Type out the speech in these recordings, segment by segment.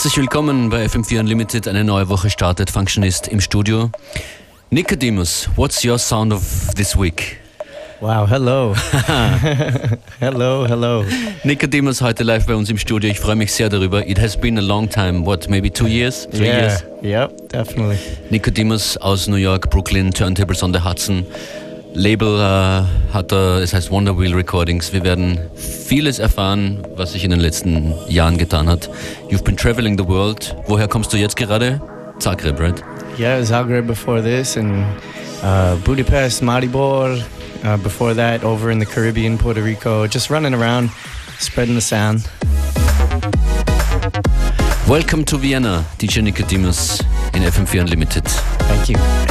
Herzlich willkommen bei FM4 Unlimited. Eine neue Woche startet. Functionist im Studio. Nicodemus, what's your sound of this week? Wow, hello. hello, hello. Nicodemus heute live bei uns im Studio. Ich freue mich sehr darüber. It has been a long time. What, maybe two years? Three yeah, years? Yep, definitely. Nicodemus aus New York, Brooklyn, Turntables on the Hudson. Label äh, hat er, es heißt Wonder Wheel Recordings. Wir werden vieles erfahren, was sich in den letzten Jahren getan hat. You've been traveling the world. Woher kommst du jetzt gerade? Zagreb, right? Yeah, Zagreb before this and uh, Budapest, Maribor, uh, before that, over in the Caribbean, Puerto Rico, just running around, spreading the sound. Welcome to Vienna, DJ Nicodemus in FM4 Unlimited. Thank you.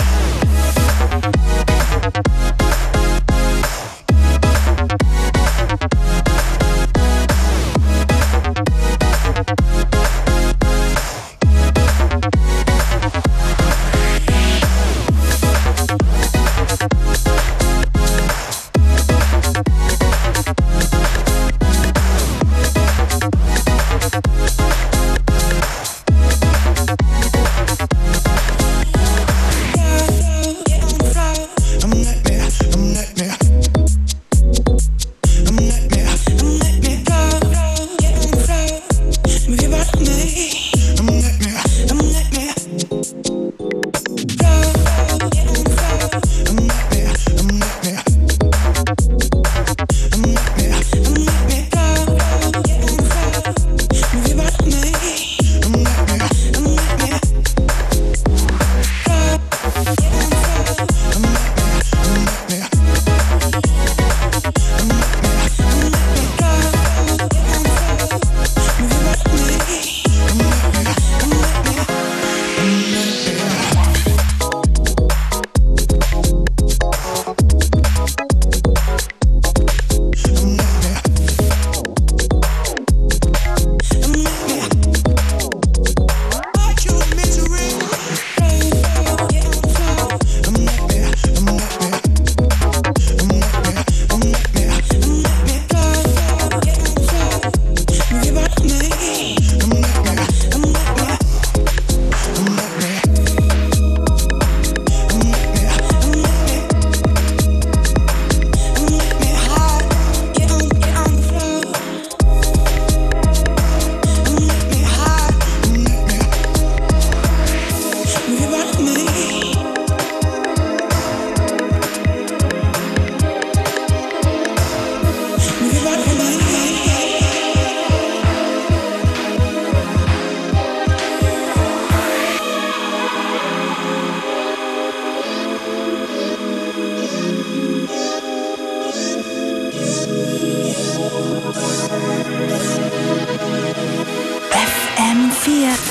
Fiat.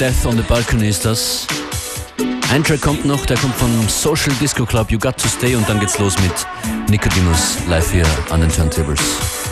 Death on the Balcony ist das. Ein Track kommt noch, der kommt von Social Disco Club, You Got to Stay und dann geht's los mit Nicodemus live hier an den Turntables.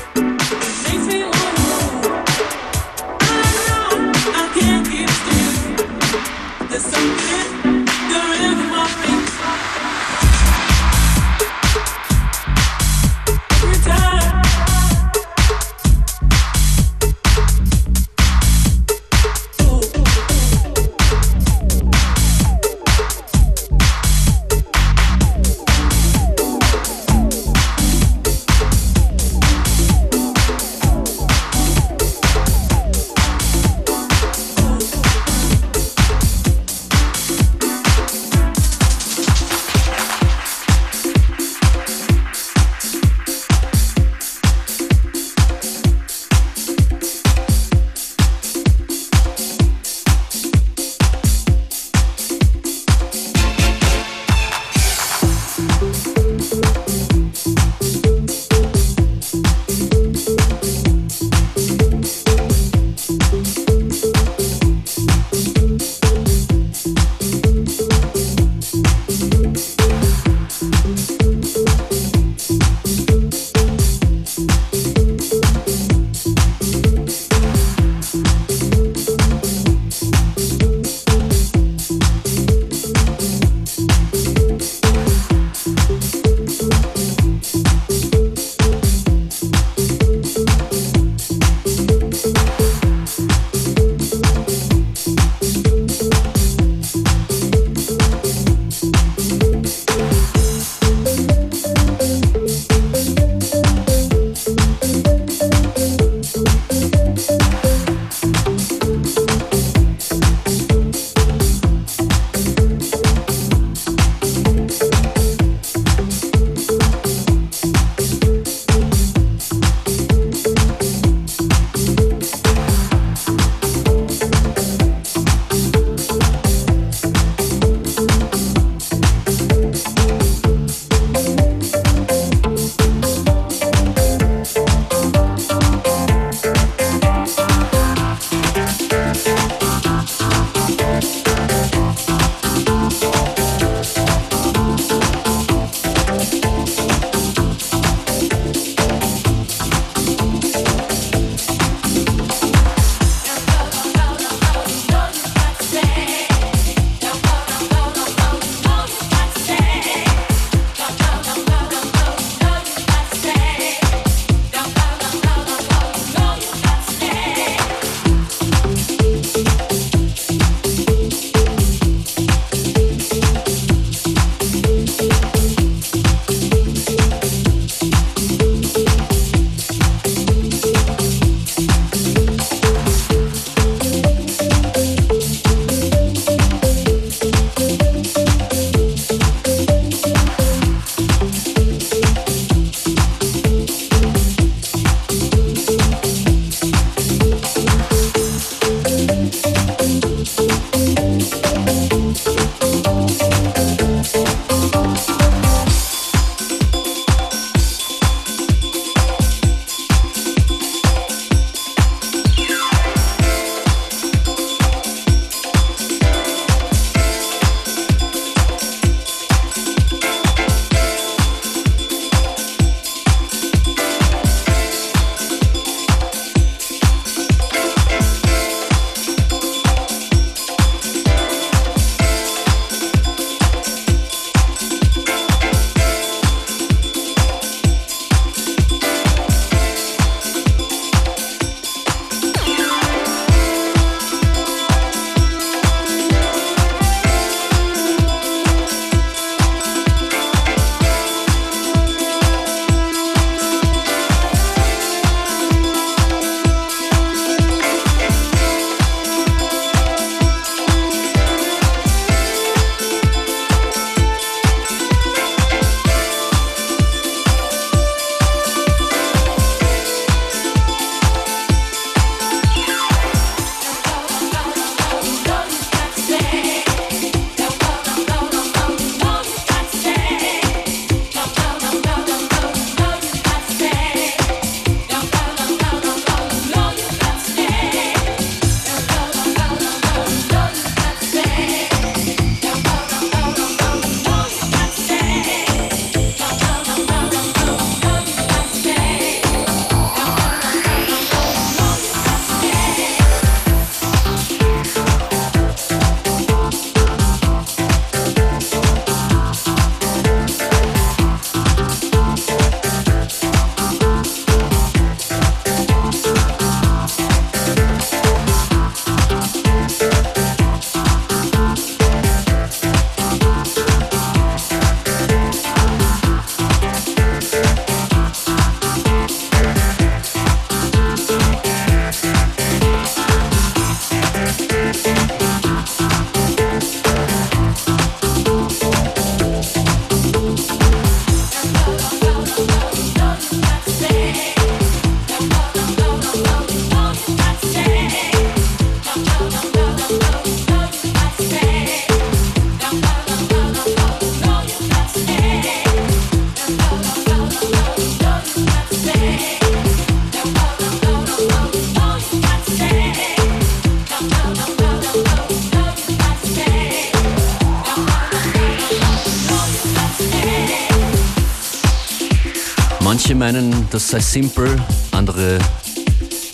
Meinen, das sei simpel, andere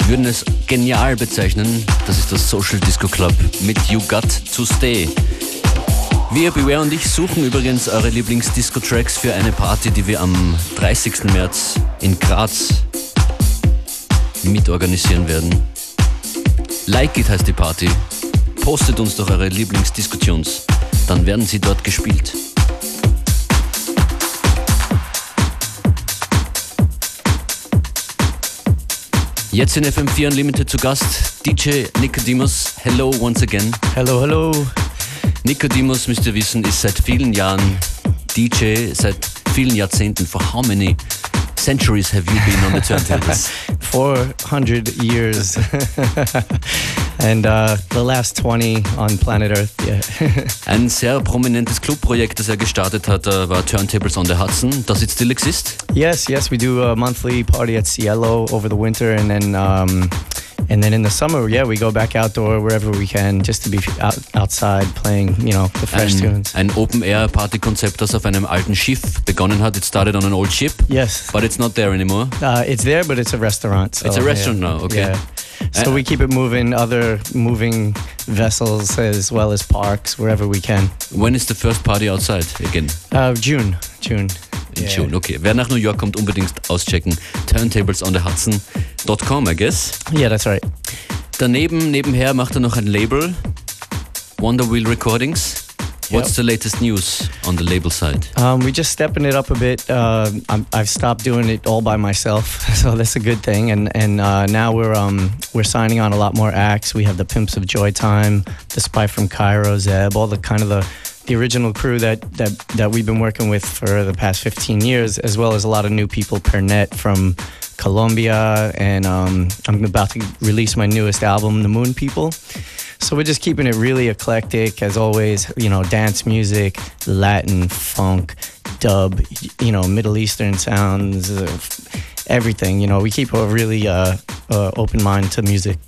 würden es genial bezeichnen. Das ist das Social Disco Club mit You Got to Stay. Wir, Beware und ich, suchen übrigens eure Lieblings-Disco-Tracks für eine Party, die wir am 30. März in Graz mitorganisieren werden. Like It heißt die Party. Postet uns doch eure Lieblings-Disco-Tunes. Dann werden sie dort gespielt. Jetzt in FM4 Unlimited zu Gast DJ Nicodemus. Hello once again. Hello, hello. Nicodemus, müsst ihr wissen, ist seit vielen Jahren DJ, seit vielen Jahrzehnten. For how many centuries have you been on the turntables? 400 years. and uh, the last 20 on planet Earth, yeah. Ein sehr prominentes Clubprojekt, das er gestartet hat, uh, war Turntables on the Hudson. Does it still exist? yes, yes, we do a monthly party at Cielo over the winter and then um, and then in the summer, yeah, we go back outdoor wherever we can just to be out, outside playing, you know, the fresh Ein, tunes. ein Open-Air-Party-Konzept, das auf einem alten Schiff begonnen hat. It started on an old ship, Yes. but it's not there anymore. Uh, it's there, but it's a restaurant. So, It's a restaurant yeah. now, okay. Yeah. So we keep it moving, other moving vessels as well as parks, wherever we can. When is the first party outside again? Uh, June, June. In Yeah. June, okay. Wer nach New York kommt, unbedingt auschecken. Turntablesonthehudson.com, I guess. Yeah, that's right. Daneben, nebenher macht er noch ein Label, Wonder Wheel Recordings. What's Yep. the latest news on the label side? Um, we just stepping it up a bit. Uh, I'm, I've stopped doing it all by myself, so that's a good thing. And and uh, now we're um, we're signing on a lot more acts. We have the Pimps of Joy Time, the Spy from Cairo, Zeb, all the kind of the the original crew that that that we've been working with for the past 15 years, as well as a lot of new people. Pernett from Colombia, and um, I'm about to release my newest album, The Moon People. So we're just keeping it really eclectic, as always. You know, dance music, Latin, funk, dub, you know, Middle Eastern sounds, uh, everything. You know, we keep a really uh, uh, open mind to music.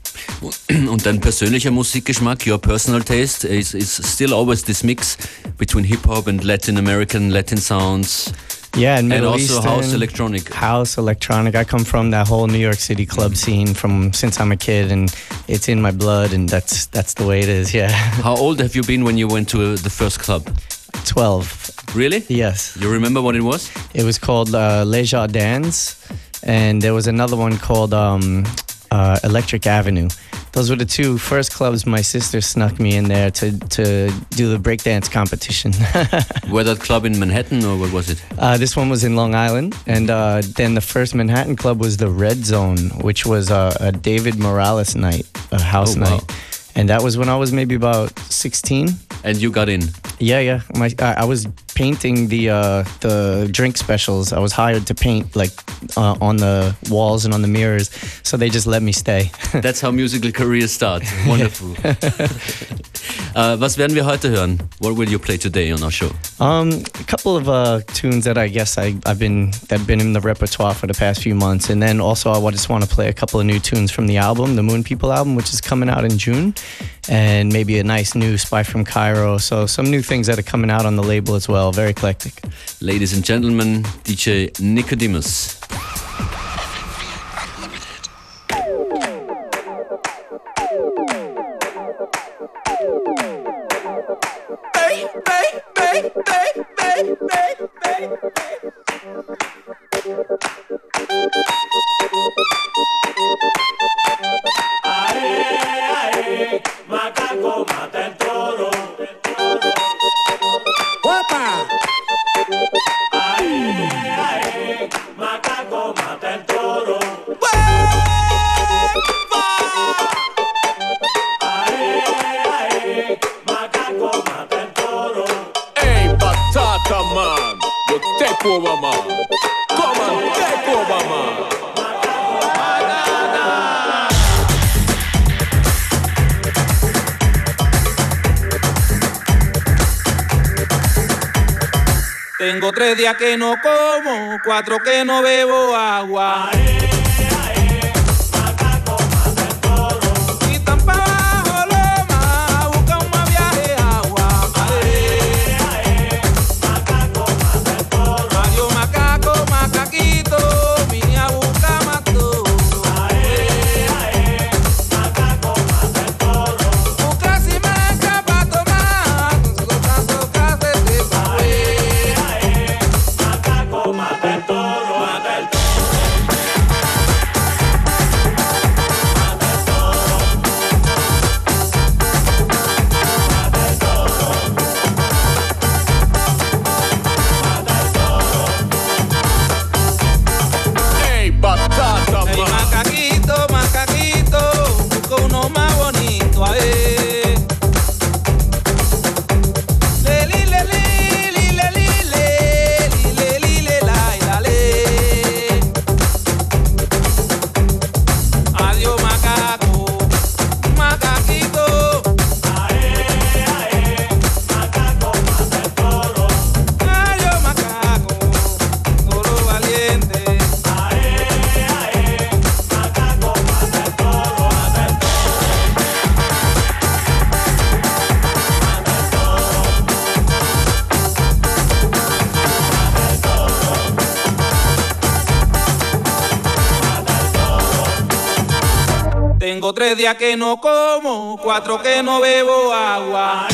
Und dein persönlicher Musikgeschmack, your personal taste, is, is still always this mix between hip hop and Latin American, Latin sounds, Yeah, and and also Eastern house electronic. house electronic. I come from that whole New York City club scene from since I'm a kid, and it's in my blood, and that's that's the way it is. Yeah, How old have you been when you went to uh, the first club? twelve. Really? Yes, You remember what it was? it was called uh, Les Jardins, and there was another one called um, uh, Electric Avenue. Those were the two first clubs my sister snuck me in there to to do the breakdance competition. Were that club in Manhattan or what was it? Uh, this one was in Long Island, and uh, then the first Manhattan club was the Red Zone, which was uh, a David Morales night, a house Oh, wow. night, and that was when I was maybe about sixteen. And you got in. Yeah, yeah. My I, I was painting the uh, the drink specials. I was hired to paint like uh, on the walls and on the mirrors, so they just let me stay. That's how musical careers start. Wonderful. uh, was werden wir heute hören? What will you play today on our show? Um, a couple of uh, tunes that I guess I, I've been that have been in the repertoire for the past few months, and then also I just want to play a couple of new tunes from the album, the Moon People album, which is coming out in June, and maybe a nice new Spy from Cairo. So some new things that are coming out on the label as well. Very eclectic. Ladies and gentlemen, DJ Nicodemus. Macaco Tengo tres días que no como, cuatro que no bebo agua. Tengo tres días que no como, cuatro que no bebo agua.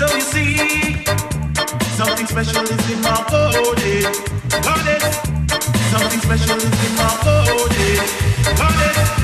So you see, Something special is in my body. Got it. Something special is in my body. Got it.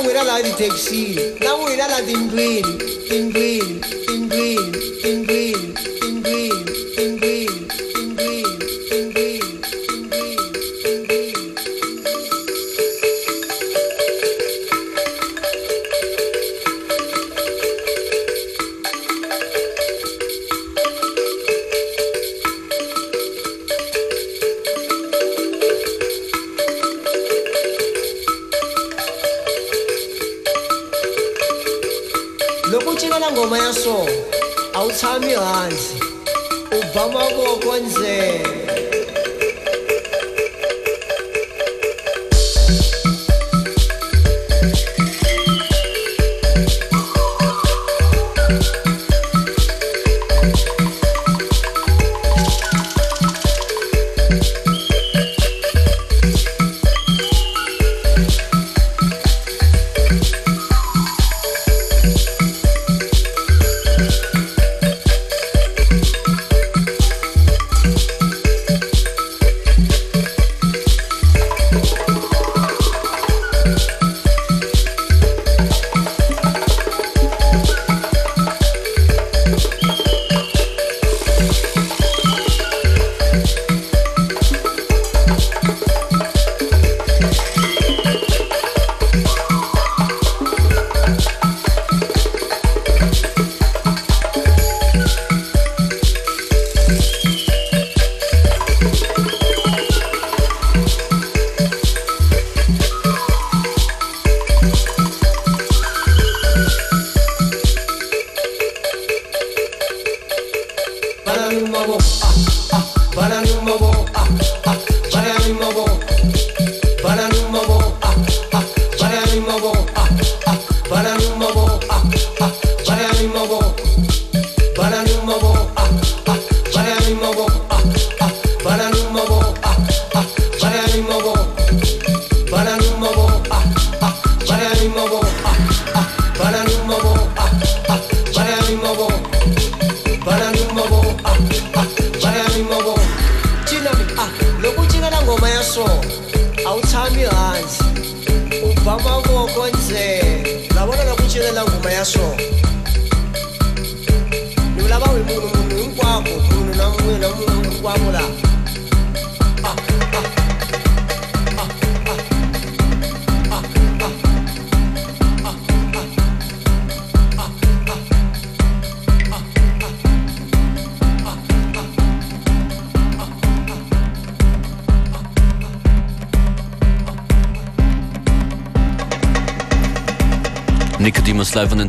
wera la di taxi, la wera la din green, din green.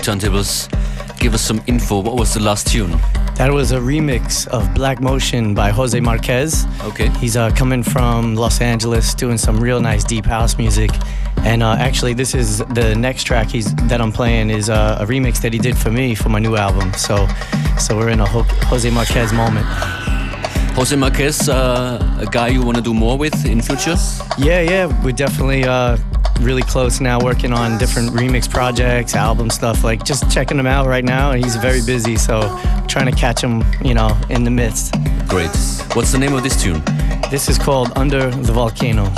Turntables. Give us some info. What was the last tune? That was a remix of Black Motion by Jose Marquez. Okay. He's uh, coming from Los Angeles, doing some real nice deep house music. And uh, actually, this is the next track he's that I'm playing is uh, a remix that he did for me for my new album. So, so we're in a Jose Marquez moment. Jose Marquez, uh, a guy you want to do more with in future? Yeah, yeah, we're definitely uh, really close now, working on different remix projects, album stuff. Like just checking him out right now, and he's very busy. So trying to catch him, you know, in the midst. Great. What's the name of this tune? This is called Under the Volcano.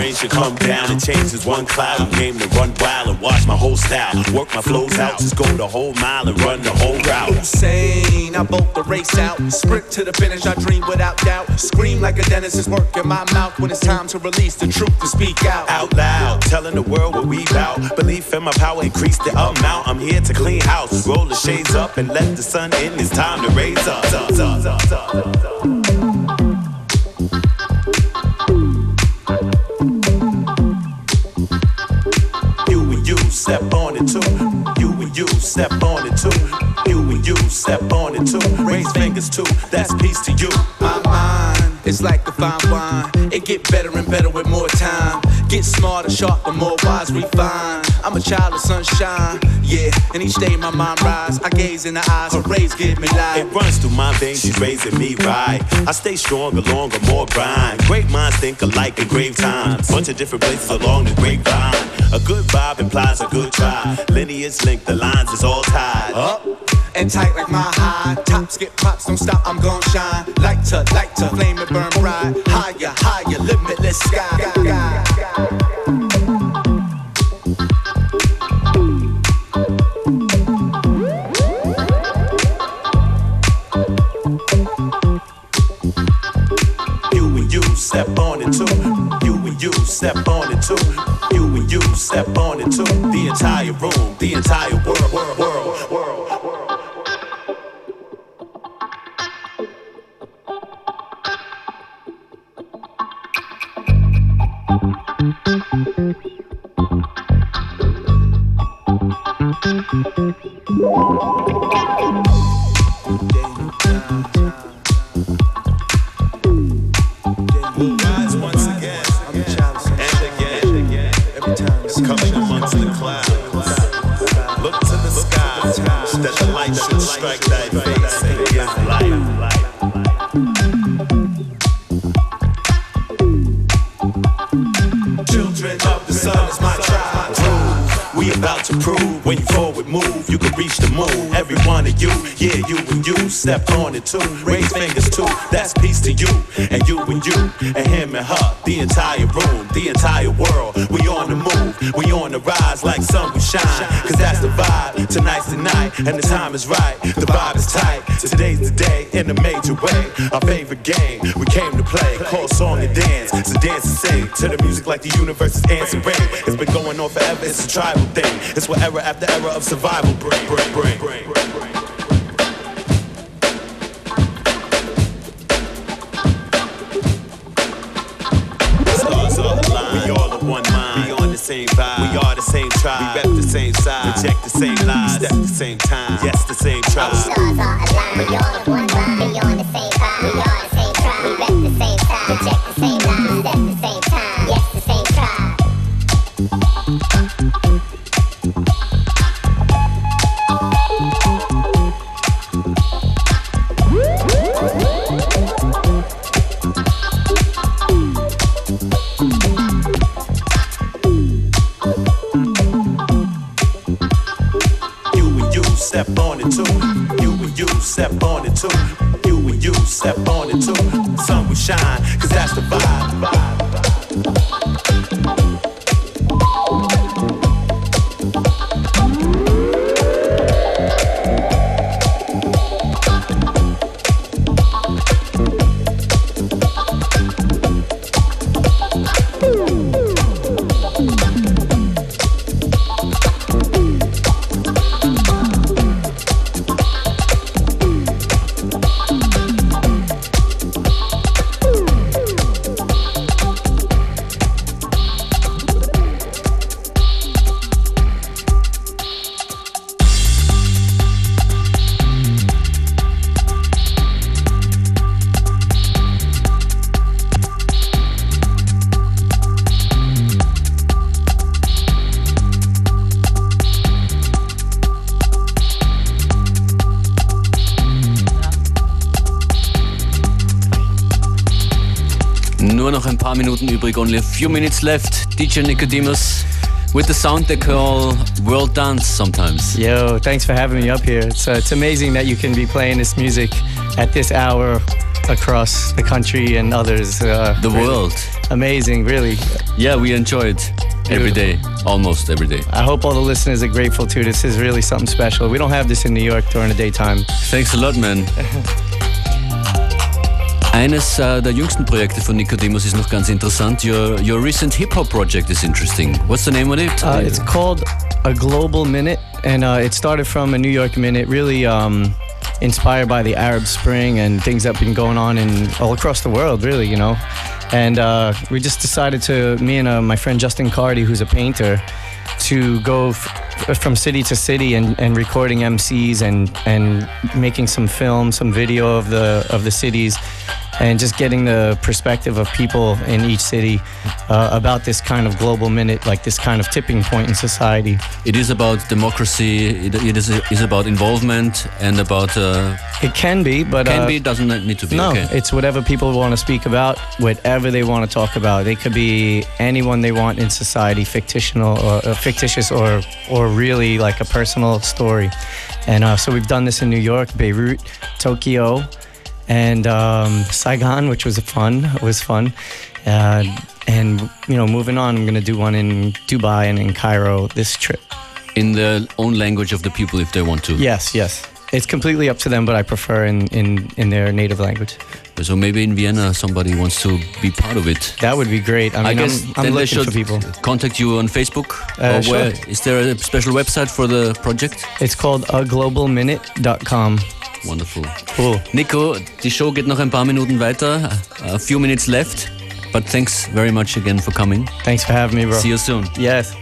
Rain should come down and change as one cloud. I came to run wild and watch my whole style. Work my flows out, just go the whole mile and run the whole route. Insane, I bolt the race out. Sprint to the finish, I dream without doubt. Scream like a dentist is working my mouth when it's time to release the truth to speak out. Out loud, telling the world what we bout. Belief in my power, increase the amount. I'm here to clean house, roll the shades up and let the sun in. It's time to raise up, up. Step on it too. You and you step on it too. You and you step on it too. Raise fingers too. That's peace to you. My mind is like the fine wine. It get better and better with more time. Get smarter, sharper, more wise, refined. I'm a child of sunshine, yeah. And each day my mind rise. I gaze in the eyes, her rays give me life. It runs through my veins, she's raising me right. I stay stronger, longer, more grind. Great minds think alike in grave times. Bunch of different places along the grapevine. A good vibe implies a good try. Lineage linked, the lines is all tied. Up and tight like my high. Top skip pops, don't stop, I'm gon' shine. Lighter, lighter, flame it, burn bright. Higher, higher, limitless sky. You and you step on it too. You and you step on it too. You and you step on it too. The entire room, the entire world, world, world. Raise fingers too, that's peace to you. And you and you, and him and her, the entire room, the entire world. We on the move, we on the rise like sun we shine. Cause that's the vibe. Tonight's the night, and the time is right. The vibe is tight. Today's the day in a major way. Our favorite game, we came to play. Call song and dance. So dance and sing to the music like the universe is answering. It's been going on forever, it's a tribal thing. It's what era after era of survival bring, bring, bring, bring, side. Reject Minuten übrig, only a few minutes left. DJ Nicodemus with the sound they call world dance sometimes. Yo, thanks for having me up here. It's, uh, it's amazing that you can be playing this music at this hour across the country and others. Uh, The really world. Amazing, really. Yeah, we enjoy it every day, almost every day. I hope all the listeners are grateful too. This is really something special. We don't have this in New York during the daytime. Thanks a lot, man. Eines äh, der jüngsten Projekte von Nicodemus ist noch ganz interessant. Your, your recent hip-hop project is interesting. What's the name of it? Uh, it's called a Global Minute, and uh, it started from a New York Minute, really um, inspired by the Arab Spring and things that have been going on in all across the world, really, you know. And uh, we just decided to, me and uh, my friend Justin Cardi, who's a painter, to go from city to city and, and recording MCs and, and making some film, some video of the of the cities, and just getting the perspective of people in each city uh, about this kind of global minute, like this kind of tipping point in society. It is about democracy. It, it is, is about involvement and about. Uh, It can be, but can uh, be doesn't need to be. No, okay. it's whatever people want to speak about, whatever they want to talk about. They could be anyone they want in society, fictional or uh, fictitious, or or really like a personal story. And uh, so we've done this in New York, Beirut, Tokyo, and um, Saigon, which was fun. Was fun. Uh, and you know, moving on, I'm gonna do one in Dubai and in Cairo this trip. In the own language of the people, if they want to. Yes, yes. It's completely up to them, but I prefer in, in, in their native language. So maybe in Vienna somebody wants to be part of it. That would be great. I mean, guess I'm, I'm then they should contact you on Facebook. Uh, or where, sure. is there a special website for the project? It's called aglobalminute.com. Wonderful. Cool. Nico, die Show geht noch ein paar Minuten weiter. A few minutes left. But thanks very much again for coming. Thanks for having me, bro. See you soon. Yes.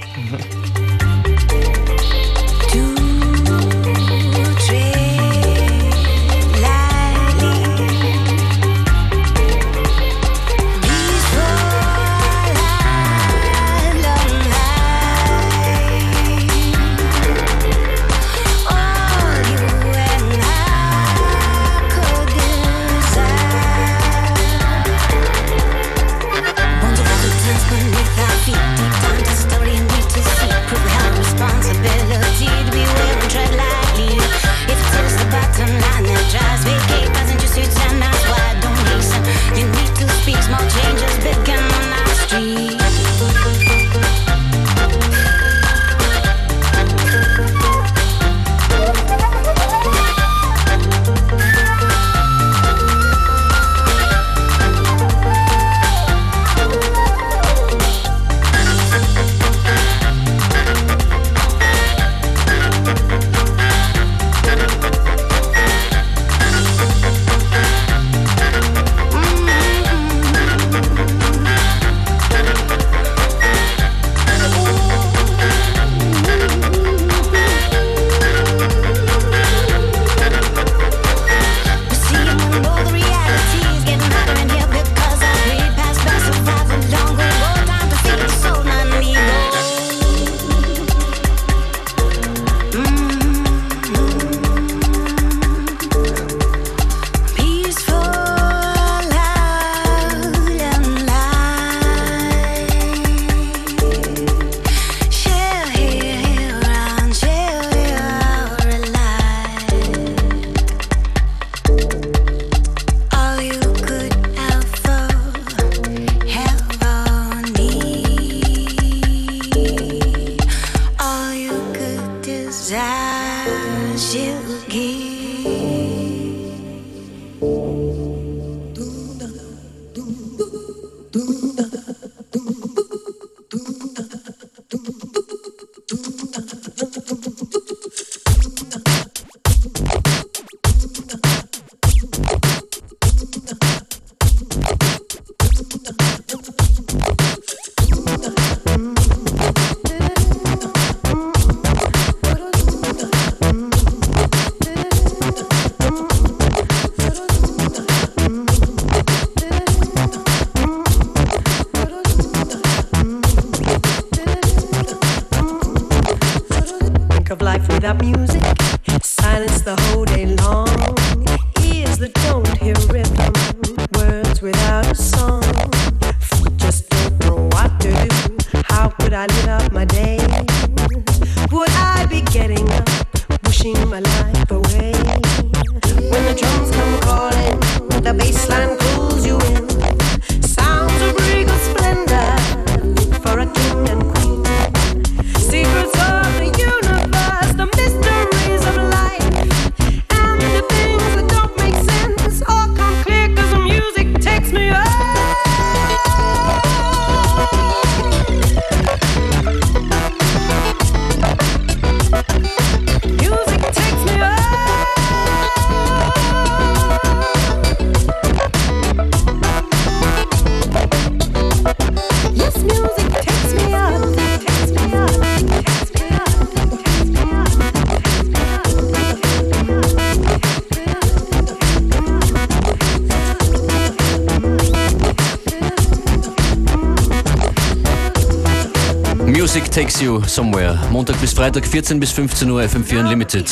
Takes you somewhere. Montag bis Freitag 14 bis 15 Uhr FM4 Unlimited.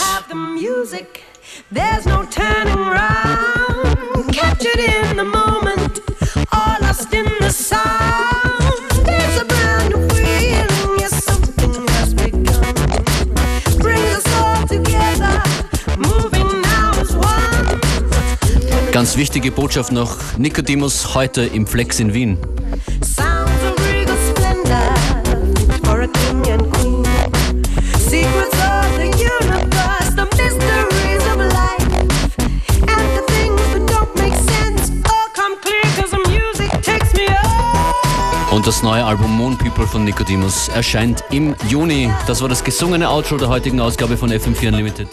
There's no turning round. Captured in the moment, all lost in the sound. There's a brand new feeling, yes, something has begun. Brings us all together, moving now as one. Ganz wichtige Botschaft noch. Nicodemus heute im Flex in Wien. Das neue Album Moon People von Nicodemus erscheint im Juni. Das war das gesungene Outro der heutigen Ausgabe von FM4 Unlimited.